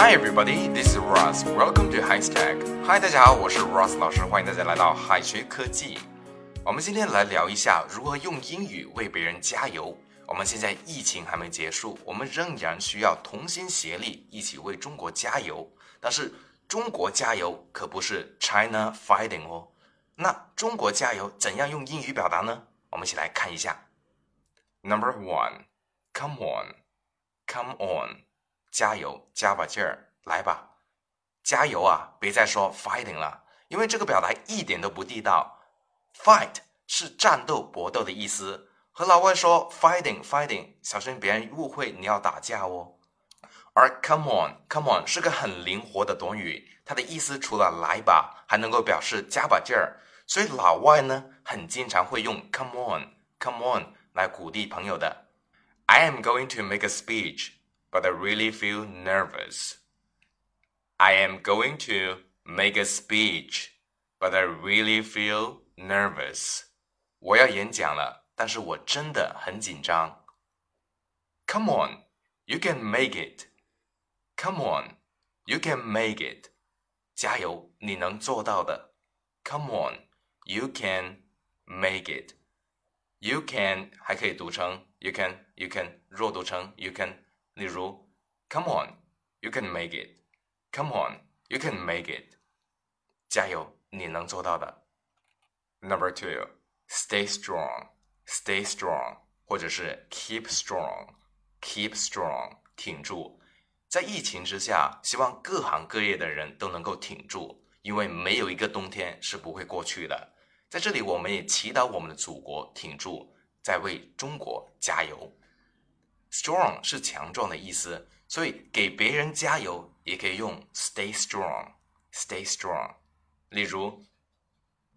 Hi everybody, this is Ross. Welcome to High Tech. Hi，大家好，我是 Ross 老师，欢迎大家来到海学科技。我们今天来聊一下如何用英语为别人加油。我们现在疫情还没结束，我们仍然需要同心协力，一起为中国加油。但是中国加油可不是 China fighting 哦。那中国加油怎样用英语表达呢？我们一起来看一下。Number one, come on, come on，加油，加把劲儿，来吧，加油啊！别再说 fighting 了，因为这个表达一点都不地道。Fight 是战斗、搏斗的意思，和老外说 fighting fighting，小心别人误会你要打架哦。而 come on，come on 是个很灵活的短语，它的意思除了来吧，还能够表示加把劲儿。所以老外呢，很经常会用 come on，come on 来鼓励朋友的。I am going to make a speech, but I really feel nervous. I am going to make a speech, but I really feel nervous. 我要演讲了，但是我真的很紧张。Come on, you can make it. Come on, you can make it. 加油，你能做到的。Come on. You can make it. You can 还可以读成 you can you can 弱读成 you can。 例如，Come on, you can make it. Come on, you can make it. 加油，你能做到的。Number two, stay strong, stay strong，或者是 keep strong, keep strong，挺住。在疫情之下，希望各行各业的人都能够挺住，因为没有一个冬天是不会过去的。在这里，我们也祈祷我们的祖国挺住，在为中国加油。Strong 是强壮的意思，所以给别人加油也可以用 stay strong，stay strong。例如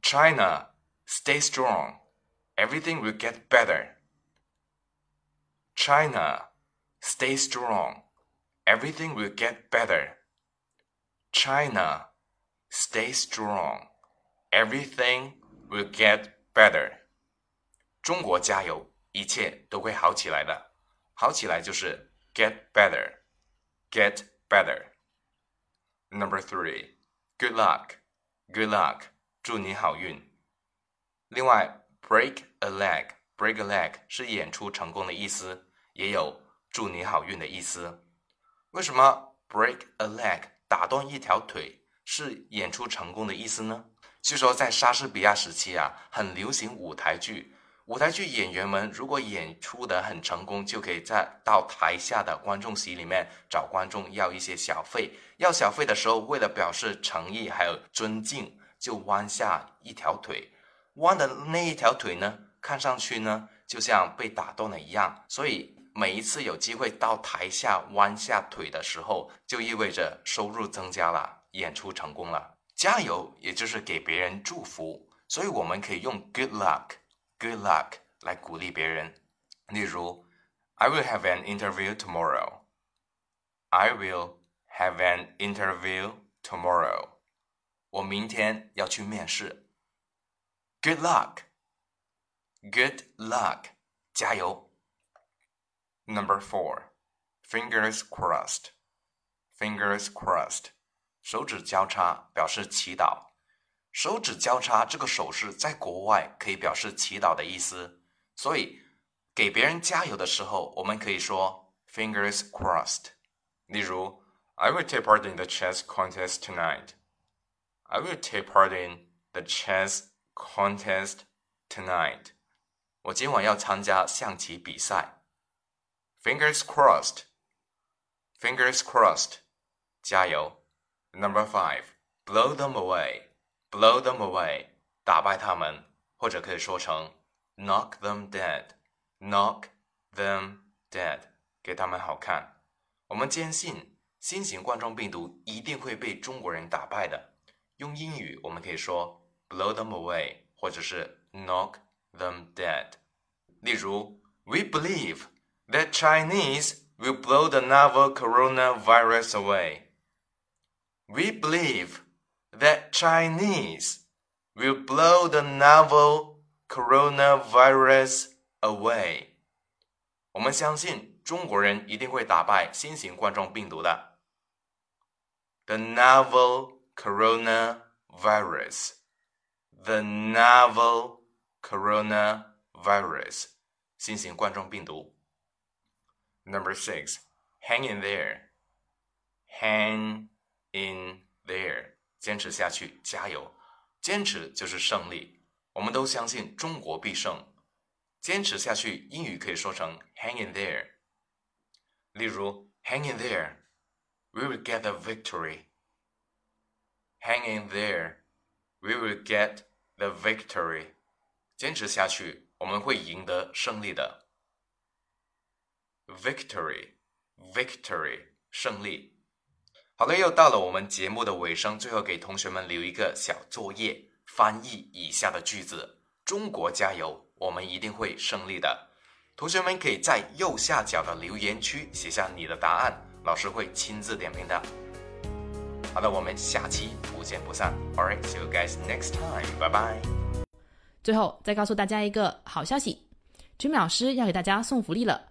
，China stay strong，everything will get better。China stay strong，everything will get better。China stay strong，everything will get better。中国加油，一切都会好起来的。好起来就是 get better，get better。Number three, good luck, good luck，祝你好运。另外，break a leg, break a leg 是演出成功的意思，也有祝你好运的意思。为什么 break a leg 打断一条腿是演出成功的意思呢？据说在莎士比亚时期啊，很流行舞台剧。舞台剧演员们如果演出的很成功，就可以在到台下的观众席里面找观众要一些小费。要小费的时候，为了表示诚意还有尊敬，就弯下一条腿。弯的那一条腿呢，看上去呢就像被打断了一样。所以每一次有机会到台下弯下腿的时候，就意味着收入增加了，演出成功了。加油，也就是给别人祝福，所以我们可以用 good luck luck，good luck 来鼓励别人。例如，I will have an interview tomorrow. I will have an interview tomorrow. 我明天要去面试。Good luck，good luck，加油。Number four, fingers crossed, fingers crossed. 手指交叉表示祈祷， 手指交叉这个手势在国外可以表示祈祷的意思，所以给别人加油的时候，我们可以说 fingers crossed。例如，I will take part in the chess contest tonight. I will take part in the chess contest tonight. 我今晚要参加象棋比赛。Fingers crossed. Fingers crossed. 加油。Number five, blow them away, blow them away，打败他们，或者可以说成 knock them dead, knock them dead，给他们好看。我们坚信新型冠状病毒一定会被中国人打败的。用英语我们可以说 blow them away，或者是 knock them dead。例如，We believe that Chinese will blow the novel coronavirus away。We believe that Chinese will blow the novel coronavirus away. 我们相信中国人一定会打败新型冠状病毒的。 The novel coronavirus. The novel coronavirus. 新型冠状病毒。Number six, hang in there. Hang in there. 坚持下去，加油！坚持就是胜利。我们都相信中国必胜。坚持下去，英语可以说成 hang in there。例如，hang in there, we will get the victory. Hang in there, we will get the victory. 坚持下去，我们会赢得胜利的。Victory, victory，胜利。好了，又到了我们节目的尾声，最后给同学们留一个小作业，翻译以下的句子：中国加油！我们一定会胜利的。同学们可以在右下角的留言区写下你的答案，老师会亲自点评的。好的，我们下期不见不散。All right, see you guys next time. Bye bye. 最后再告诉大家一个好消息，Jimmy 老师要给大家送福利了，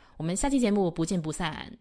我们下期节目不见不散。